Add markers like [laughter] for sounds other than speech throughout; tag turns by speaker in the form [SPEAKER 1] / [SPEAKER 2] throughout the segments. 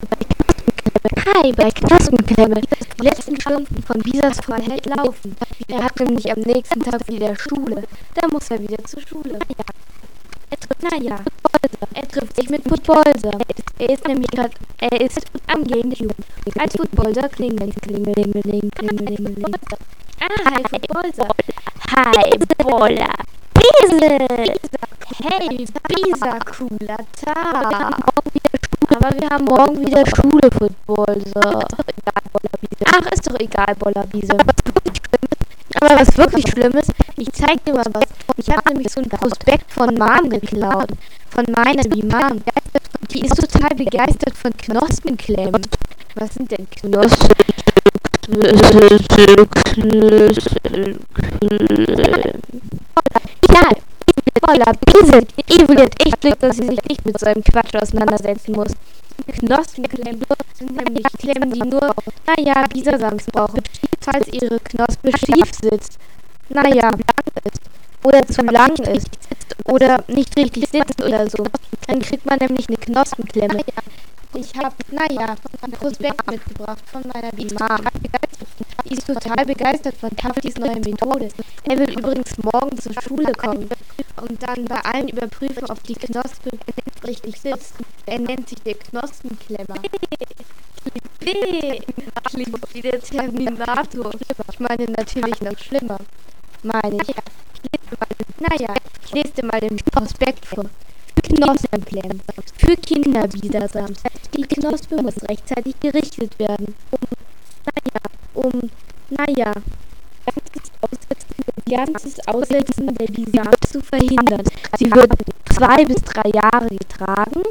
[SPEAKER 1] Hi, bei Knospenklemme. Die letzten Stunden von Bisas Vorhalt laufen. Er hat nämlich am nächsten Tag wieder Schule. Da muss er wieder zur Schule. Naja, er trifft sich mit Footballser. Er ist nämlich gerade, er ist am Gamecube. Als Footballser klingelt, klingeling, klingeling, klingeling. Ah, hi Footballser. Hi, Boller. Biesel! Hey, Bisa, cooler Tag. Aber wir haben morgen wieder Schule, Footballser. Ach, ist doch egal, Bollerbiese. Aber was wirklich schlimm ist, ich zeig dir mal was. Ich habe nämlich so ein Prospekt von Mom geklaut. Von meiner, die Mom. Die ist total begeistert von Knospenklemmen. Was sind denn Knospen? Ja, voller Biesel. Evil hat echt Glück, dass sie sich nicht mit so einem Quatsch auseinandersetzen muss. Knospenklemmen sind nämlich Klemmen, die nur, naja, Bisasams brauchen, falls ihre Knospe schief sitzt. Naja, oder zu lang ist oder nicht richtig sitzt oder so. Dann kriegt man nämlich eine Knospenklemme. Ich habe, naja, ein Prospekt mitgebracht von meiner Mom. Die ist total begeistert von Taftis neue Methode. Er will übrigens morgen zur Schule kommen und dann bei allen überprüfen, ob die Knospe richtig sitzt. Er nennt sich der Knospenklemmer. Klingt wie der Terminator. Ich meine natürlich noch schlimmer. Meine ich. Naja, ich lese dir mal den Prospekt vor. Knospenklemmen. Für Kinderbisasams. Die Knospe muss rechtzeitig gerichtet werden. Um, naja, um, naja, ganzes Aussetzen der Bisam zu verhindern. Sie wird zwei bis drei Jahre getragen,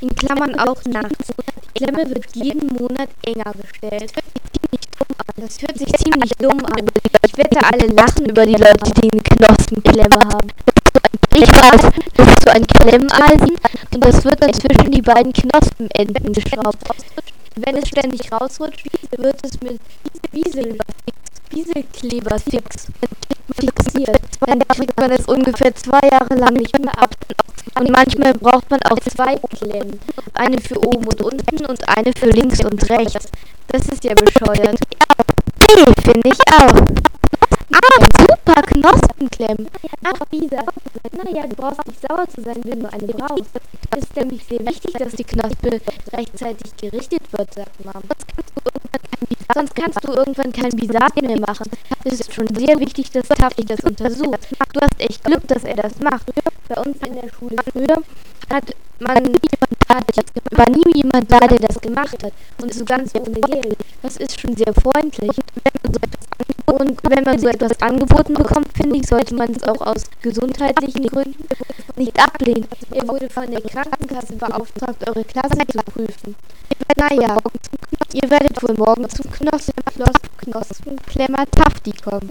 [SPEAKER 1] in Klammern auch nachts. Die Klemme wird jeden Monat enger gestellt. Das hört sich ziemlich dumm an. Ich wette, alle lachen über die Leute, die eine Knospenklemme haben. Ich weiß, so ein Klemmeisen und das wird dann zwischen die beiden Knospenenden geschraubt. Wenn es ständig rausrutscht, wird es mit Wiesel, Wieselkleber fix fixiert. Dann kriegt man es ungefähr zwei Jahre lang nicht mehr ab. Und manchmal braucht man auch zwei Klemmen. Eine für oben und unten und eine für links und rechts. Das ist ja bescheuert. Nee, finde ich auch. Ah, super Knospenklemmen. Ach, Bisa. Naja, du brauchst nicht sauer zu sein, wenn du eine brauchst. Es ist nämlich sehr wichtig, dass die Knospe rechtzeitig gerichtet wird, sagt Mom. Sonst kannst du irgendwann kein Bisat mehr machen. Es ist schon sehr wichtig, dass Taffy das untersucht. Du hast echt Glück, dass er das macht. Bei uns in der Schule früher hat man war nie jemand da, der das gemacht hat. Und so ganz ohne Geld. Das ist schon sehr freundlich. Und wenn man so etwas angeboten bekommt, finde ich, sollte man es auch aus gesundheitlichen Gründen nicht ablehnen. Ihr wurde von der Krankenkasse beauftragt, eure Klasse zu prüfen. Naja, ihr werdet wohl morgen zum Knospenklemmer Tafti kommen.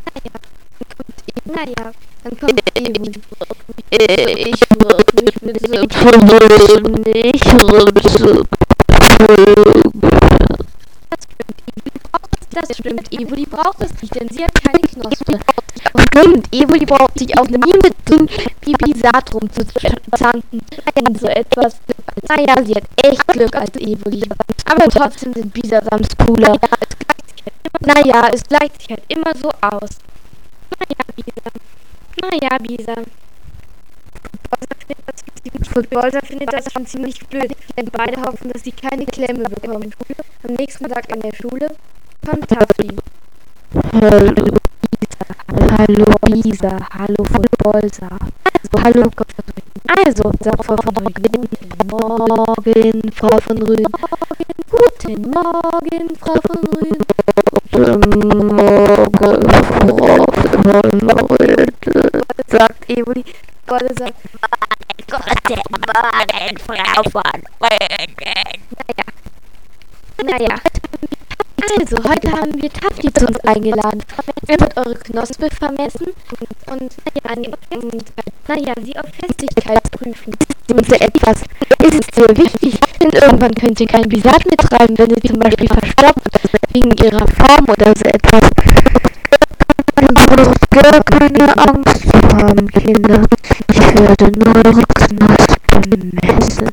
[SPEAKER 1] Naja, dann kommt eben. [laughs] Ich würde mich mit so Problemen nicht Das stimmt, Evoli braucht es nicht, denn sie hat keine Knospe. Und stimmt, Evoli braucht sich auch nie mit dem Bibisat rumzuzanken. Und so etwas. Naja, sie hat echt Glück als Evoli. Aber trotzdem sind Bisasams cooler. Naja, es gleicht sich halt immer so aus. Naja, Bisa. Naja, Bisa. Footballer findet das schon ziemlich blöd, denn beide hoffen, dass sie keine Klemme bekommen. Am nächsten Tag in der Schule kommt Taffy.
[SPEAKER 2] Hallo Bisa, hallo Bisa, hallo Footballsa. Also, hallo
[SPEAKER 1] Also, sagt Frau von. Guten Morgen, Frau von Rügen. Guten Morgen, Frau von Rügen.
[SPEAKER 2] Guten Morgen, Frau von Rügen.
[SPEAKER 1] Sagt Evoli. Golle sagt,
[SPEAKER 3] Guten Morgen, Frau von Rügen.
[SPEAKER 1] Naja. Naja. Also, heute haben wir Taffy zu uns eingeladen. Er wird eure Knospe vermessen und, an, und naja, sie auf Festigkeit prüfen. Und so etwas ist sehr wichtig, denn irgendwann könnt ihr kein Bisat mitreiben, wenn ihr zum Beispiel verstopft, wegen ihrer Form oder so etwas.
[SPEAKER 2] Ihr braucht gar keine Angst haben, Kinder. Ich werde nur eure Knospen messen.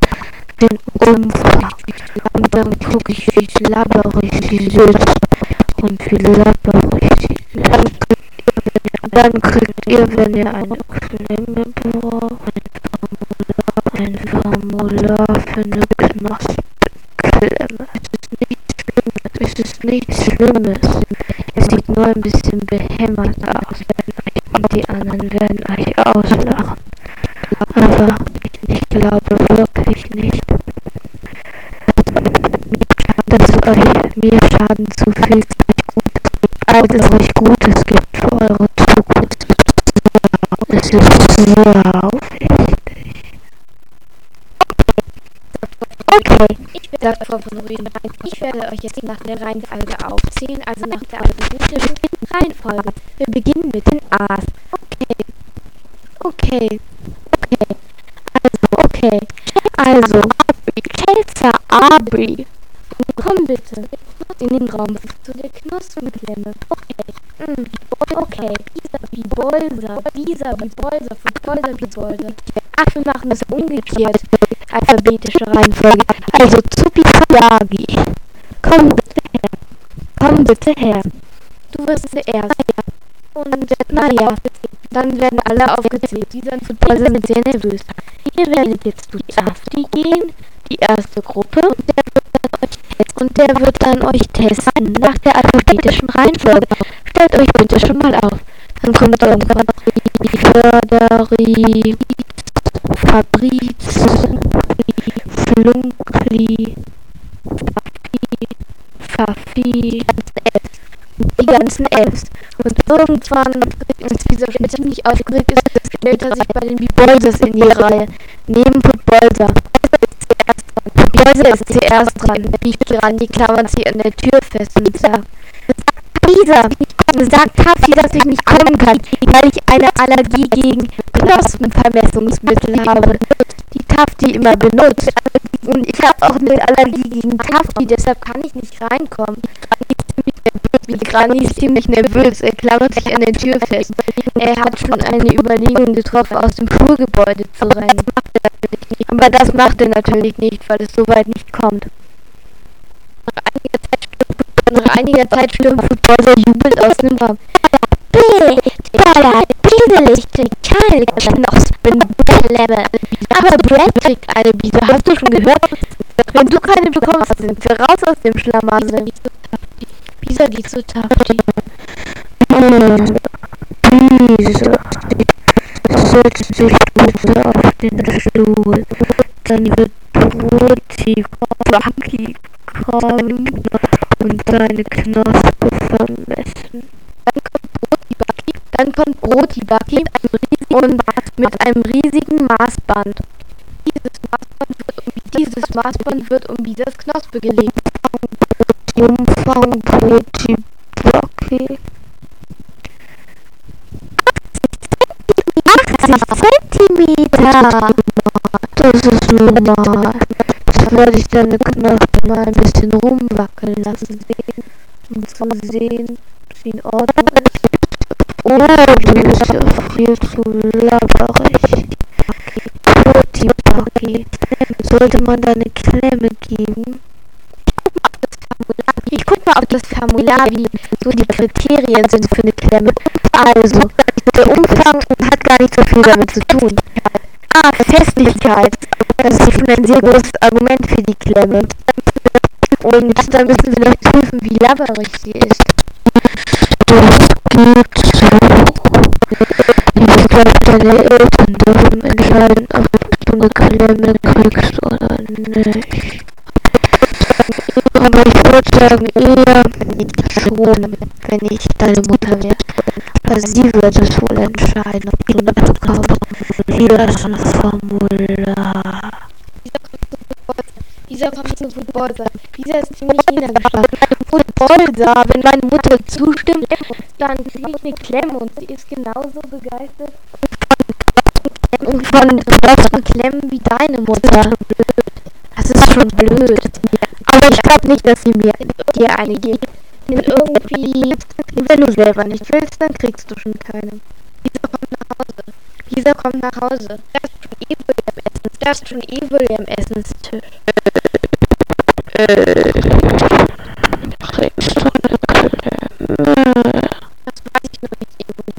[SPEAKER 2] Den Umfang dann gucke ich, wie labberig sie sitzt und wie labberig sie ist. Dann kriegt ihr, wenn ihr eine Klemme braucht, ein Formular für eine Knospenklemme. Es ist nichts Schlimmes. Es sieht nur ein bisschen behämmert aus. Und die anderen werden euch auslachen. Aber ich glaube wirklich nicht, dass euch mir Schaden zufügt, als euch Gutes gibt für eure Zukunft. Es ist sehr aufrichtig.
[SPEAKER 1] Okay, ich werde vorprobieren. Ich werde euch jetzt nach der Reihenfolge aufzählen, also nach der alphabetischen Reihenfolge. Wir beginnen mit den A's. Okay. Okay. Okay. Also, okay. Also, Chelsea Aubrey. Komm bitte in den Raum zu der Knospenklemme. Okay. Okay. Wie Bolser. Bisa wie Bolser. Von Bolser wie Bolser. Ach, wir machen es umgekehrt. Alphabetische Reihenfolge. Also Zupi Yagi. Komm bitte her. Komm bitte her. Du wirst zuerst. Und naja, dann werden alle aufgezählt. Diese Footballer sind sehr nervös. Ihr werdet jetzt zu Safti gehen, die erste Gruppe, und der wird dann euch testen nach der alphabetischen Reihenfolge. Stellt euch bitte schon mal auf. Dann kommt irgendwann Förderi, Fabriz, Flunkli, Fafi, die ganzen Fs. Und irgendwann, als dieser schon ziemlich aufgeregt ist, stellt er sich bei den Bibolsers in die Reihe. Neben Putbolser. Putbolser ist zuerst dran. Biegt dran, die klammern sie an der Tür fest und sagt, Lisa, sagt Taffy, dass ich nicht kommen kann, weil ich eine Allergie gegen Knospenvermessungsmittel habe, die Tafti immer benutzt. Und ich habe auch eine Allergie gegen Tafti, deshalb kann ich nicht reinkommen. Granny ist ziemlich nervös, er klammert sich an der Tür fest. Er hat schon eine Überlegung getroffen, aus dem Schulgebäude zu rennen. Aber das macht er natürlich nicht, weil es soweit nicht kommt. Nach einiger Zeit stürmt Footballer jubelt aus dem Raum. B, Ballard, diese Lichter, keine Knospenklemme. Aber Brad kriegt eine Biese, hast du schon gehört? Wenn du keine bekommst, sind wir raus aus dem Schlamassel. Bisa geht zu Tafti.
[SPEAKER 2] Hm, Diese setzt sich bitte auf den Stuhl. Dann wird Broti Baki kommen und seine Knospe vermessen.
[SPEAKER 1] Dann kommt Broti Baki und mit einem riesigen Maßband. Dieses Maßband wird um, dieses Maßband wird um Bisas Knospe gelegt.
[SPEAKER 2] Umfang Broti Baki.
[SPEAKER 3] 80 Zentimeter.
[SPEAKER 2] Das ist normal. Werde ich deine Knospe mal ein bisschen rumwackeln lassen, um zu sehen, ob sie in Ordnung ist. Oh, du bist ja viel zu labberig. Broti Sollte man da eine Klemme geben?
[SPEAKER 1] Ich guck mal, ob das Formular, wie so die Kriterien sind für eine Klemme. Also, der Umfang hat gar nicht so viel damit zu tun. Ah, Festigkeit. Das ist schon ein sehr großes Argument für die Klemme. Und dann müssen wir noch prüfen, wie labberig sie ist.
[SPEAKER 2] Das geht so. Ich glaube, deine Eltern dürfen entscheiden, ob du eine Klemme kriegst oder nicht. Aber ich würde sagen, eher schon, wenn ich deine Mutter wäre. Sie wird es wohl entscheiden, ob du eine bekommst. Hier ist ein Formular.
[SPEAKER 1] Dieser kommt zu Footballser. Dieser ist ziemlich niedergeschlagen. Footballser, wenn meine Mutter zustimmt, dann kriege ich eine Klemme und sie ist genauso begeistert von solchen Klemmen wie deine Mutter. Das ist schon blöd. Aber ich glaube nicht, dass sie mir dir eine gibt. Denn irgendwie, wenn du selber nicht willst, dann kriegst du schon keine. Dieser kommt nach Hause. Dieser kommt nach Hause. Das ist schon eh wohl am Essen. Das ist schon eh wohl am Essenstisch.
[SPEAKER 2] Kriegst du eine Klemme?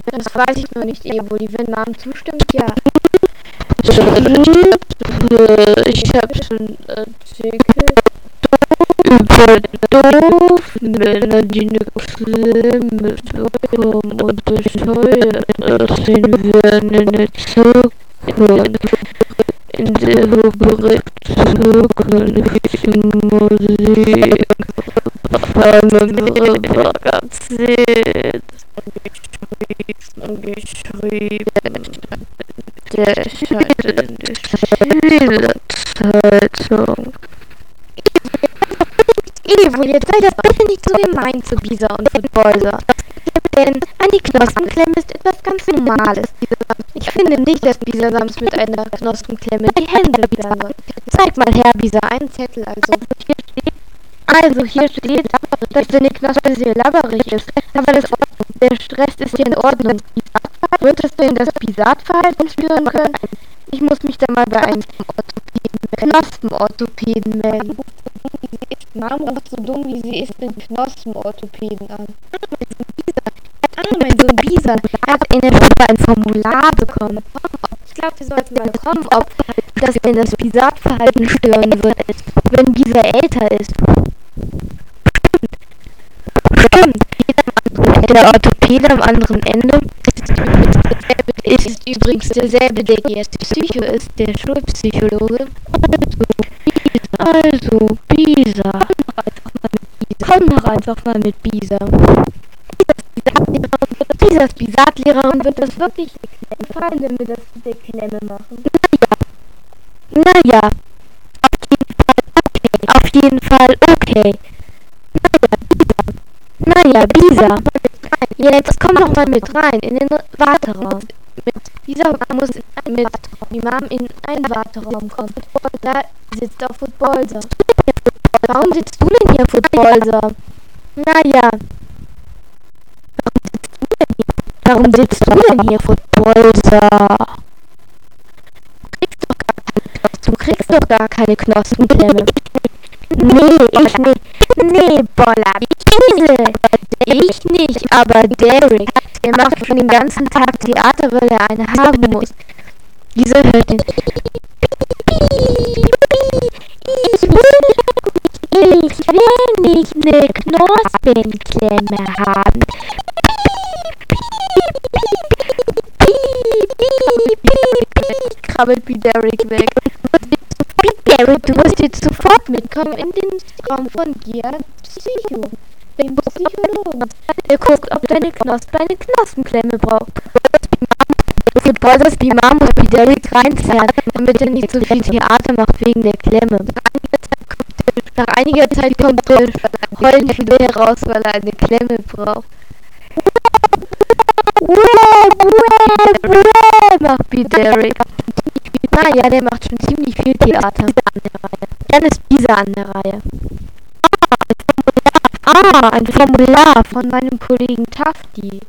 [SPEAKER 1] Das weiß ich noch nicht, Evoli. Wenn Mom zustimmt, ja.
[SPEAKER 2] Ich hab schon Artikel über Doofmänner, die eine Klemme bekommen und bescheuert aussehen werden in der Zukunft. In der Rubrik Zukunft Musik erzählt und geschrieben. Der erscheint in der Schülerzeitung.
[SPEAKER 1] Evo, jetzt sei gemein zu Bisa und Footballser. Denn eine Knospenklemme ist etwas ganz Normales. Ich finde nicht, dass Bisasams mit einer Knospenklemme die Hände wieder Zeig mal her, Bisa, einen Zettel also. Also hier steht, dass deine Knospe sehr labberig ist, aber das, der Stress ist ja in Ordnung. Würdest du in das Bisatverhalten spüren können? Ich muss mich da mal bei einem Knospenorthopäden melden. Mom ruft so dumm wie sie ist den Knospenorthopäden an. Mein Sohn Bisa hat in der Schule ein Formular bekommen. Ich glaube, wir sollten mal kommen, ob das denn das Bisatverhalten stören wird, wenn Bisa älter ist. Stimmt. Der Orthopäde am anderen Ende ist, ist übrigens derselbe, der jetzt Psycho ist, der Schulpsychologe.
[SPEAKER 2] Also, Bisa.
[SPEAKER 1] Komm doch einfach mal mit Bisa. Bisas Bisatlehrerin wird das wirklich gefallen, wenn wir das mit der Klemme machen.
[SPEAKER 2] Naja. Auf jeden Fall okay.
[SPEAKER 1] Naja, Bisa. Jetzt komm doch mal mit rein in den Warteraum. Bisa muss mit die Mom in einen Warteraum kommen. Da sitzt auch Footballser. Warum sitzt du denn hier, Footballser? Naja. Warum sitzt du denn hier, Footballser? Du kriegst doch gar keine Knospenklemme. [laughs] Nee, ich nicht. Nee, Boller, Kiesel. Ich nicht, aber Derek, der macht schon den ganzen Tag Theater, weil er eine haben muss. Diese hört den. Ich will nicht, ich will nicht eine Knospenklemme haben. Krabbelt wie Derek weg. Derek, du musst jetzt sofort mitkommen in den Raum von Gia Psycho. Psychologen. Der guckt, ob deine Knospe eine Knospenklemme braucht. Dass die und wie Derek reinzerrt, damit er nicht so viel Theater macht wegen der Klemme. Nach einiger Zeit kommt der heulend wieder heraus, weil er eine Klemme braucht. macht wie Derek. Naja, der macht schon ziemlich viel Theater. Dann ist Bisa an der Reihe. Ah, ein Formular von meinem Kollegen Tafti.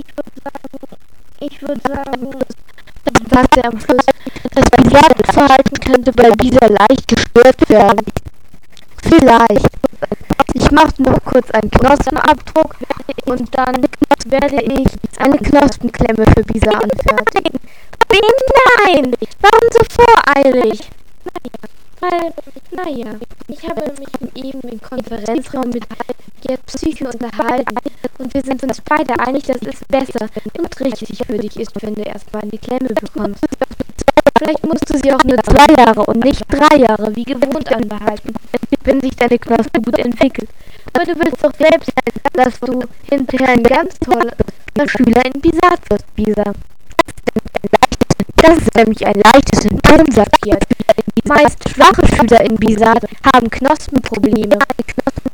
[SPEAKER 1] Ich würde sagen, sagt er am Schluss, das Bisa-Verhalten könnte bei Bisa leicht gestört werden. Vielleicht. Ich mache noch kurz einen Knospenabdruck und dann werde ich eine Knospenklemme für Bisa anfertigen. Nein! Warum so voreilig? Weil, naja, ich habe mich eben im Konferenzraum mit Gerd Psyche unterhalten und wir sind uns beide einig, dass es besser und richtig für dich ist, wenn du erstmal eine Klemme bekommst. Vielleicht musst du sie auch nur zwei Jahre und nicht drei Jahre wie gewohnt anbehalten, wenn sich deine Knospe gut entwickelt. Aber du willst doch selbst, dass du hinterher ein ganz toller Schüler in Bisat wirst, Bisa. Das ist nämlich ein leichtes Symptom, sagt meist schwache Schüler in Bisat haben Knospenprobleme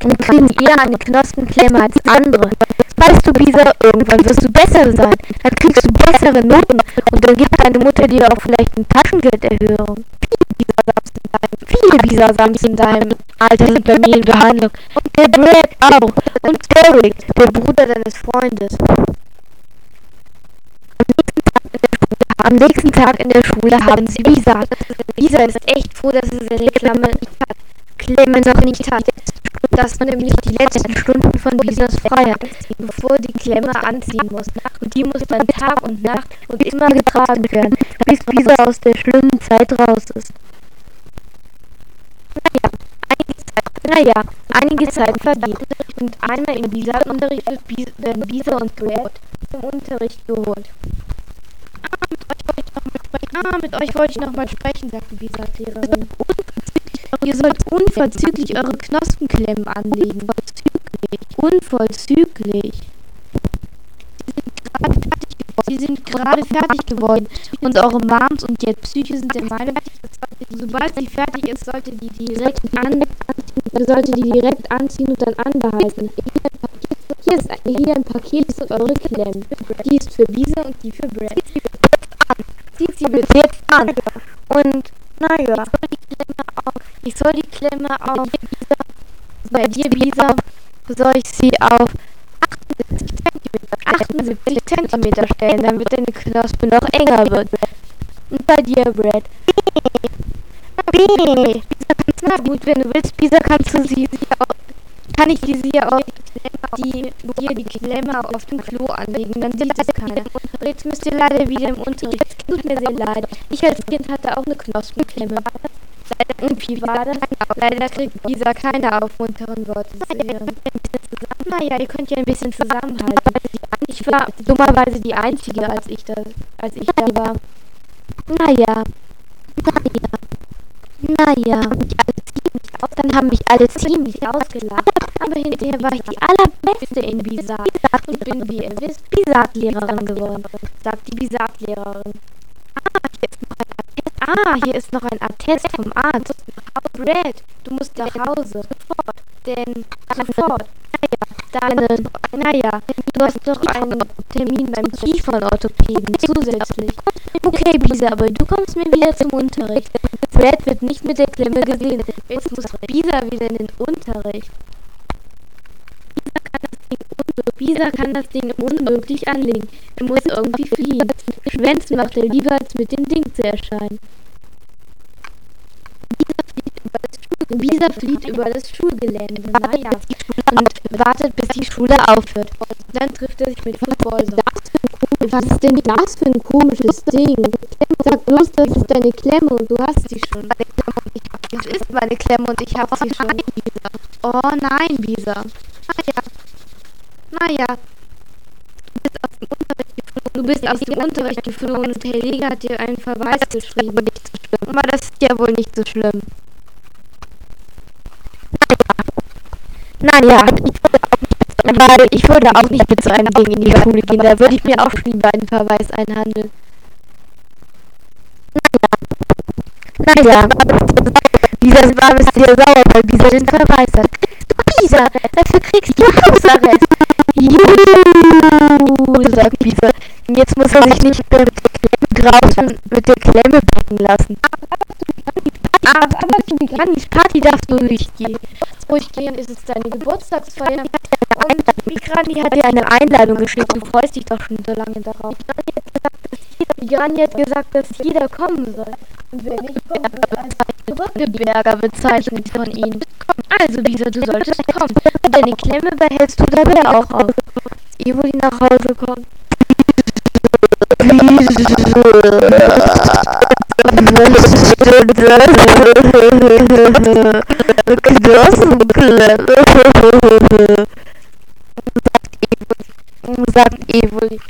[SPEAKER 1] und kriegen eher eine Knospenklemme als andere. Weißt du, Bisa, irgendwann wirst du besser sein. Dann kriegst du bessere Noten und dann gibt deine Mutter dir auch vielleicht eine Taschengelderhöhung. Viele Bisasams in deinem Alter sind bei mir in Behandlung. Und der Brad auch. Und Derek, der Bruder deines Freundes. Am nächsten Tag in der Schule haben sie Bisa. Bisa ist echt froh, dass sie seine Klamme, Klemme noch nicht hat. Das sind nämlich die letzten Stunden von Bisas Freiheit, bevor die Klemme anziehen muss. Und die muss dann Tag und Nacht und immer getragen werden, bis Bisa aus der schlimmen Zeit raus ist. Naja, einige Zeit, naja, einige Zeit vergeht. Und einmal im Bisa-Unterricht werden Bisa und Grab zum Unterricht geholt. Ah, mit euch wollte ich nochmal sprechen, sagte Bisas Lehrerin. Ihr sollt unverzüglich eure Knospenklemmen anlegen. Unverzüglich. Sie sind gerade fertig geworden. Und eure Moms und jetzt Psyche sind der Meinung, sobald sie fertig ist, sollte die direkt an, sollte die direkt anziehen und dann anbehalten. Hier ist ein, hier ein Paket für eure Klemmen. Die ist für Bisa und die für Brad. Zieht sie bitte jetzt an. Und naja, ich soll die Klemme auf bei dir, Bisa, soll ich sie auf 78 cm stellen, damit deine Knospe noch enger wird. Und bei dir, Brad. B. Na gut, wenn du willst, Bisa, kannst du sie auch, kann ich die sie auf die, dir die Klemme auf dem Klo anlegen, dann sieht es keiner. Jetzt müsst ihr leider wieder im Unterricht. Tut mir sehr leid. Ich als Kind hatte auch eine Knospenklemme. Und wie war das? Leider kriegt Bisa keine aufmunternden Worte zu hören. Naja, ihr könnt ja ein bisschen zusammenhalten. Ich war dummerweise die Einzige, als ich da, als ich da war. Naja. Naja. Naja. Dann haben mich alle ziemlich ausgelacht. Aber hinterher war ich die allerbeste in Bisat und bin, wie ihr wisst, Bisat-Lehrerin geworden, sagt die Bisat-Lehrerin. Ah, hier ist noch ein Attest vom Arzt. Brad, du musst nach Hause. Sofort. Denn, sofort. Deine, naja, du hast doch einen Termin beim Kiefernorthopäden zusätzlich. Okay, Bisa, aber du kommst mir wieder zum Unterricht. Brad wird nicht mit der Klemme gesehen. Jetzt muss Bisa wieder in den Unterricht. Bisa kann das Ding unmöglich anlegen. Er muss irgendwie fliehen. Schwänzen macht er lieber, als mit dem Ding zu erscheinen. Bisa flieht über das Schulgelände. Naja. Und wartet, bis die Schule aufhört. Dann trifft er sich mit Footballser. Was ist denn das für ein komisches Ding? Sag bloß, das ist deine Klemme und du hast sie schon. Das ist meine Klemme und ich hab sie schon. Oh nein, Bisa. Naja. Du bist aus dem Unterricht geflogen und Herr Leger hat dir einen Verweis geschrieben. Aber das ist ja wohl nicht so schlimm. Naja, weil ich würde auch nicht mit so einem Ding in die Schule gehen. Da würde ich mir auch lieber einen Verweis einhandeln. Naja, dieser war ist sehr sauer, weil dieser den Verweis hat. Du Bisa, dafür kriegst du Hausarrest. Juhu, sagt Bisa. Jetzt muss er sich nicht mehr draußen mit der Klemme packen lassen. Aber, aber die Party darfst du nicht gehen. Durchgehen ist es deine Geburtstagsfeier. Und Mikrani hat dir eine Einladung geschickt. Du freust dich doch schon so lange darauf. Mikrani hat gesagt, dass jeder kommen soll. Und wer nicht kommt, wird als Brückeberger bezeichnet von ihnen. Also, Bisa, du solltest kommen. Und deine Klemme behältst du dabei auch auf. Evoli nach Hause kommt. Sagt Evoli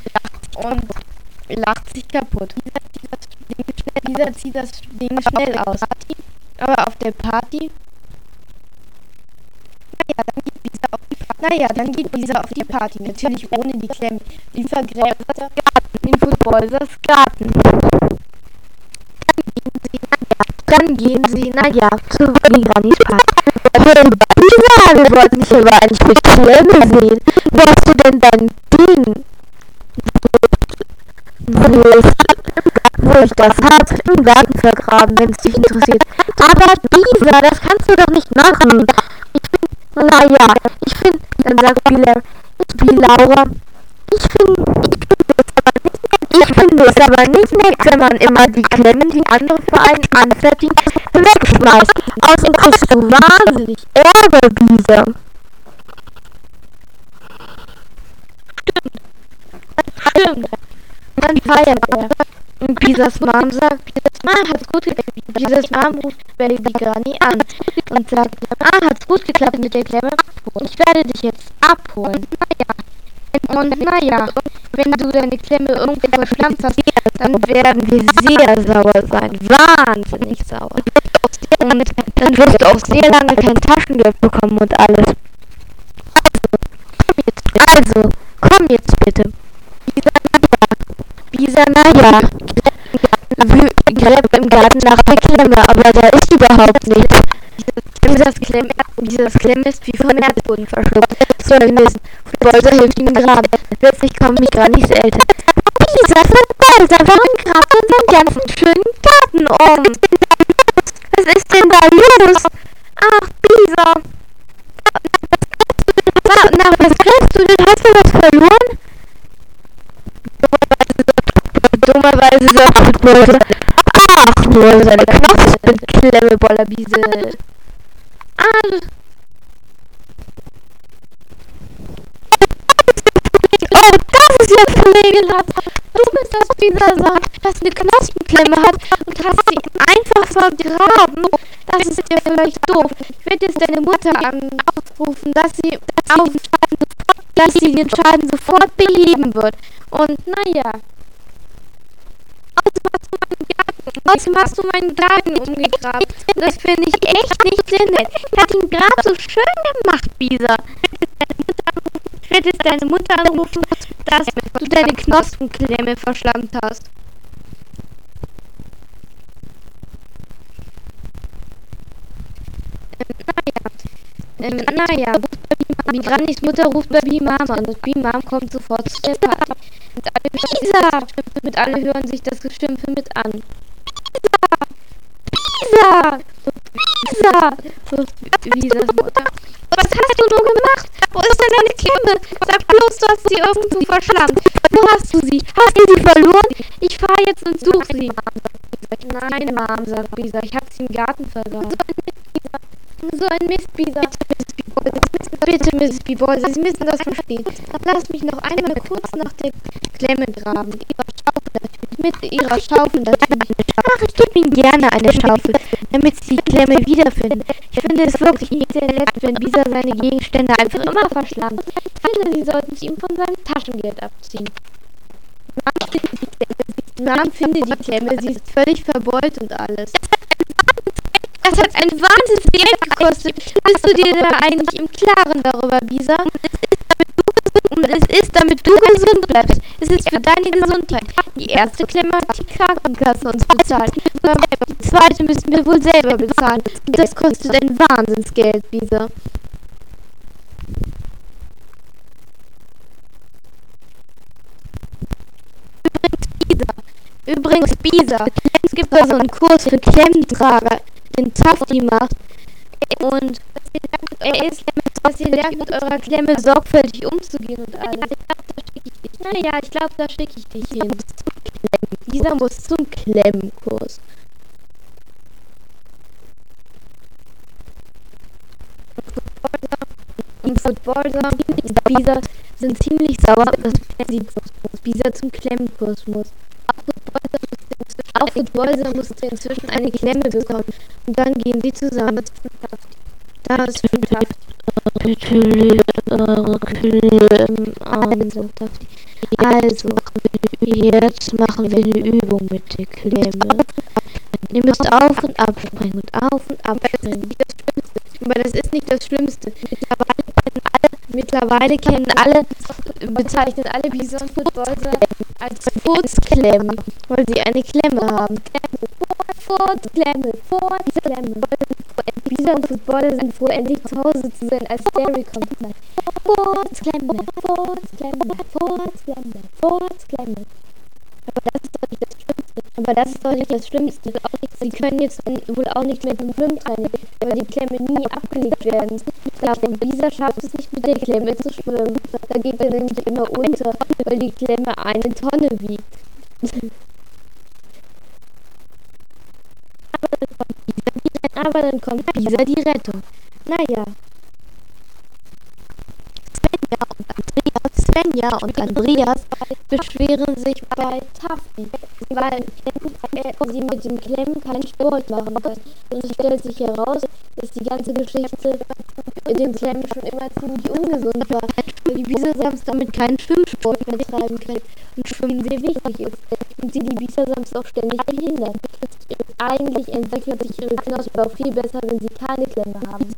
[SPEAKER 1] und lacht sich kaputt. Dieser zieht das Ding schnell aus. Aber auf der Party naja, dann geht Lisa auf die Party. Natürlich ohne die Klemmen. Die vergräbt den Footballers Garten. Dann gehen sie, naja, zu Granny's Party. Lisa, wir wollten dich eigentlich mit Klemme sehen. Wo hast du denn dein Ding? Wo ich das hab, im Garten vergraben, wenn es dich interessiert. Aber Lisa, das kannst du doch nicht machen. Bin, naja, ich finde, dann sagt Bila, ich bin Laura. Ich finde, ich finde das aber nicht nett.
[SPEAKER 2] Ich finde es aber nicht nett, wenn man immer die Klemmen, die andere Vereine anfertigen, wegschmeißt. Außerdem kriegst du wahnsinnig Ärger, dieser.
[SPEAKER 1] Stimmt. Dann feiert er. Und Bisas Mom sagt, ah, hat's gut geklappt. Bisas Mom ruft Baby Granny an und sagt, ah, hat's gut geklappt mit der Klemme. Ich werde dich jetzt abholen. Und naja, wenn du deine Klemme irgendwo verschlammt hast, dann werden wir sehr sauer sein. Wahnsinnig sauer. Und dann wirst du auch sehr lange kein Taschengeld bekommen und alles. Also, komm jetzt bitte. Bisa, naja. Gräbt im Garten nach der Klemme, aber da ist überhaupt nichts. Dieses Klemm, dieses Klemm ist wie von Erdboden verschluckt. So ein Mist. Bolzer hilft ihm graben. Plötzlich kommen Migranis Eltern. Bisa, Bolzer, warum grabt unseren ganzen schönen Garten um? Was ist denn da los? Ach, Bisa. Na, was kriegst du denn? Hast du was verloren? Dummerweise sagt Bolzer. Ach, nur seine Knospenklemme, Bollerbiese. Ah, Oh, das ist ja flegelhaft. Du bist das sagt, das eine Knospenklemme hat und hast sie einfach vergraben. Das ist ja vielleicht doof. Ich werde jetzt deine Mutter anrufen, dass sie, auf, dass sie den Schaden sofort beheben wird. Und naja. Außerdem hast du meinen Garten umgegraben. Das finde ich echt nicht sehr nett. Ich hat ihn gerade so schön gemacht, Bisa. Ich werde jetzt deine Mutter anrufen, dass du deine Knospenklemme verschlammt hast. Ähm, naja, ähm, naja, Migranis Mutter ruft bei B-Mama und B-Mom kommt sofort zu der Party. Und alle Bisa! Mit alle hören sich das Geschimpfe mit an. Bisa! Bisa! Bisa! Visas Mutter. Was hast du nur gemacht? Wo ist denn deine Klemme? Sag bloß, du hast sie irgendwo verschlammt. Wo hast du sie? Hast du sie verloren? Ich fahre jetzt und suche sie. Nein, Mom, sagt Bisa. Ich habe sie im Garten verloren. So ein Mist, Bisa. Bitte, Miss Bibol, Sie müssen das verstehen. Lass mich noch einmal kurz nach der Klemme graben. Mit Ihrer Schaufel natürlich. Ach, ich gebe Ihnen gerne eine Schaufel, damit Sie die Klemme wiederfinden. Ich finde es wirklich nicht sehr nett, wenn Bisa seine Gegenstände einfach immer verschlammt. Ich finde, Sie sollten es ihm von seinem Taschengeld abziehen. Man findet die Klemme, sie ist völlig verbeult und alles. Das hat ein wahnsinniges Geld gekostet. Bist du dir da eigentlich im Klaren darüber, Bisa? Und es ist, damit du gesund bleibst. Es ist für deine Gesundheit. Die erste Klemme hat die Krankenkasse uns bezahlt. Die zweite müssen wir wohl selber bezahlen. Das kostet ein Wahnsinnsgeld, Bisa. Übrigens, Bisa, es gibt da so einen Kurs für Klemmtrager den Tafti macht. Und er ist, dass ihr lernt, mit eurer Klemme sorgfältig umzugehen und alles. Naja, ich glaube, da schicke ich dich hin. Dieser muss zum Klemmkurs. Und Footballer und Bisa sind ziemlich sauer, dass Bisa zum Klemmkurs muss. Auch Footballer musste inzwischen eine Klemme bekommen. Und dann gehen sie zusammen. Das ist fantastisch. Bitte legt eure an, sagt Daphne. Also, jetzt machen wir eine Übung mit der Klemme. Ihr müsst auf und ab springen und auf und ab springen. Aber das ist nicht das Schlimmste. Mittlerweile kennen alle, bezeichnen alle Bison Footballer als Furzklemmen, weil sie eine Klemme haben. Furzklemme, Furzklemme. Bison Footballer sind froh, endlich zu Hause zu sein, als Derry kommt. Furzklemme, Furzklemme, Furzklemme, Furzklemme. Aber das ist doch nicht das Schlimmste. Aber das ist doch nicht das Schlimmste. Sie können jetzt wohl auch nicht mehr zum Schwimmtraining, weil die Klemme nie abgelegt werden. Und dieser schafft es nicht mit der Klemme zu schwimmen. Da geht er nämlich immer unter, weil die Klemme eine Tonne wiegt. [laughs]
[SPEAKER 4] Aber dann kommt Bisa die Rettung. Naja. Svenja und Andreas beschweren sich bei Taffy, weil sie mit dem Klemmen keinen Sport machen können. Und es stellt sich heraus, dass die ganze Geschichte mit dem Klemmen schon immer ziemlich ungesund war, weil die Bisasams damit keinen Schwimmsport mehr treiben können und Schwimmen sehr wichtig ist und sie die Bisasams auch ständig behindern. Eigentlich entwickelt sich ihre Knospe auch viel besser, wenn sie keine Klemme haben.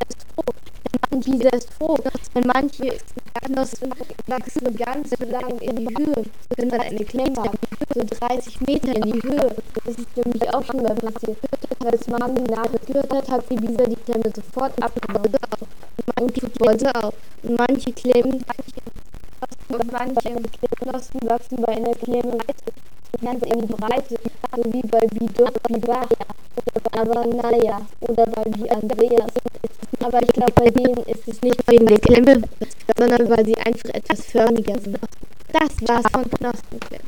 [SPEAKER 4] Bisa ist froh, denn manche Knospen wachsen ganz lang in die Höhe, wenn man eine Klemme hat, so 30 Meter in die Höhe. Das ist nämlich auch schon mal passiert. Als Mami nachgehört hat, hat sie Bisa die Klemme sofort abgebaut. Manche auch. Und manche Klemmen, manche Knospen wachsen bei einer Klemme ganz in die Breite, so wie bei Bibar. Aber naja, oder bei wie Andreas. Aber ich glaube, bei denen ist es nicht wegen der Klemme, sondern weil sie einfach etwas förmiger sind. Das war's von Knospenklemm.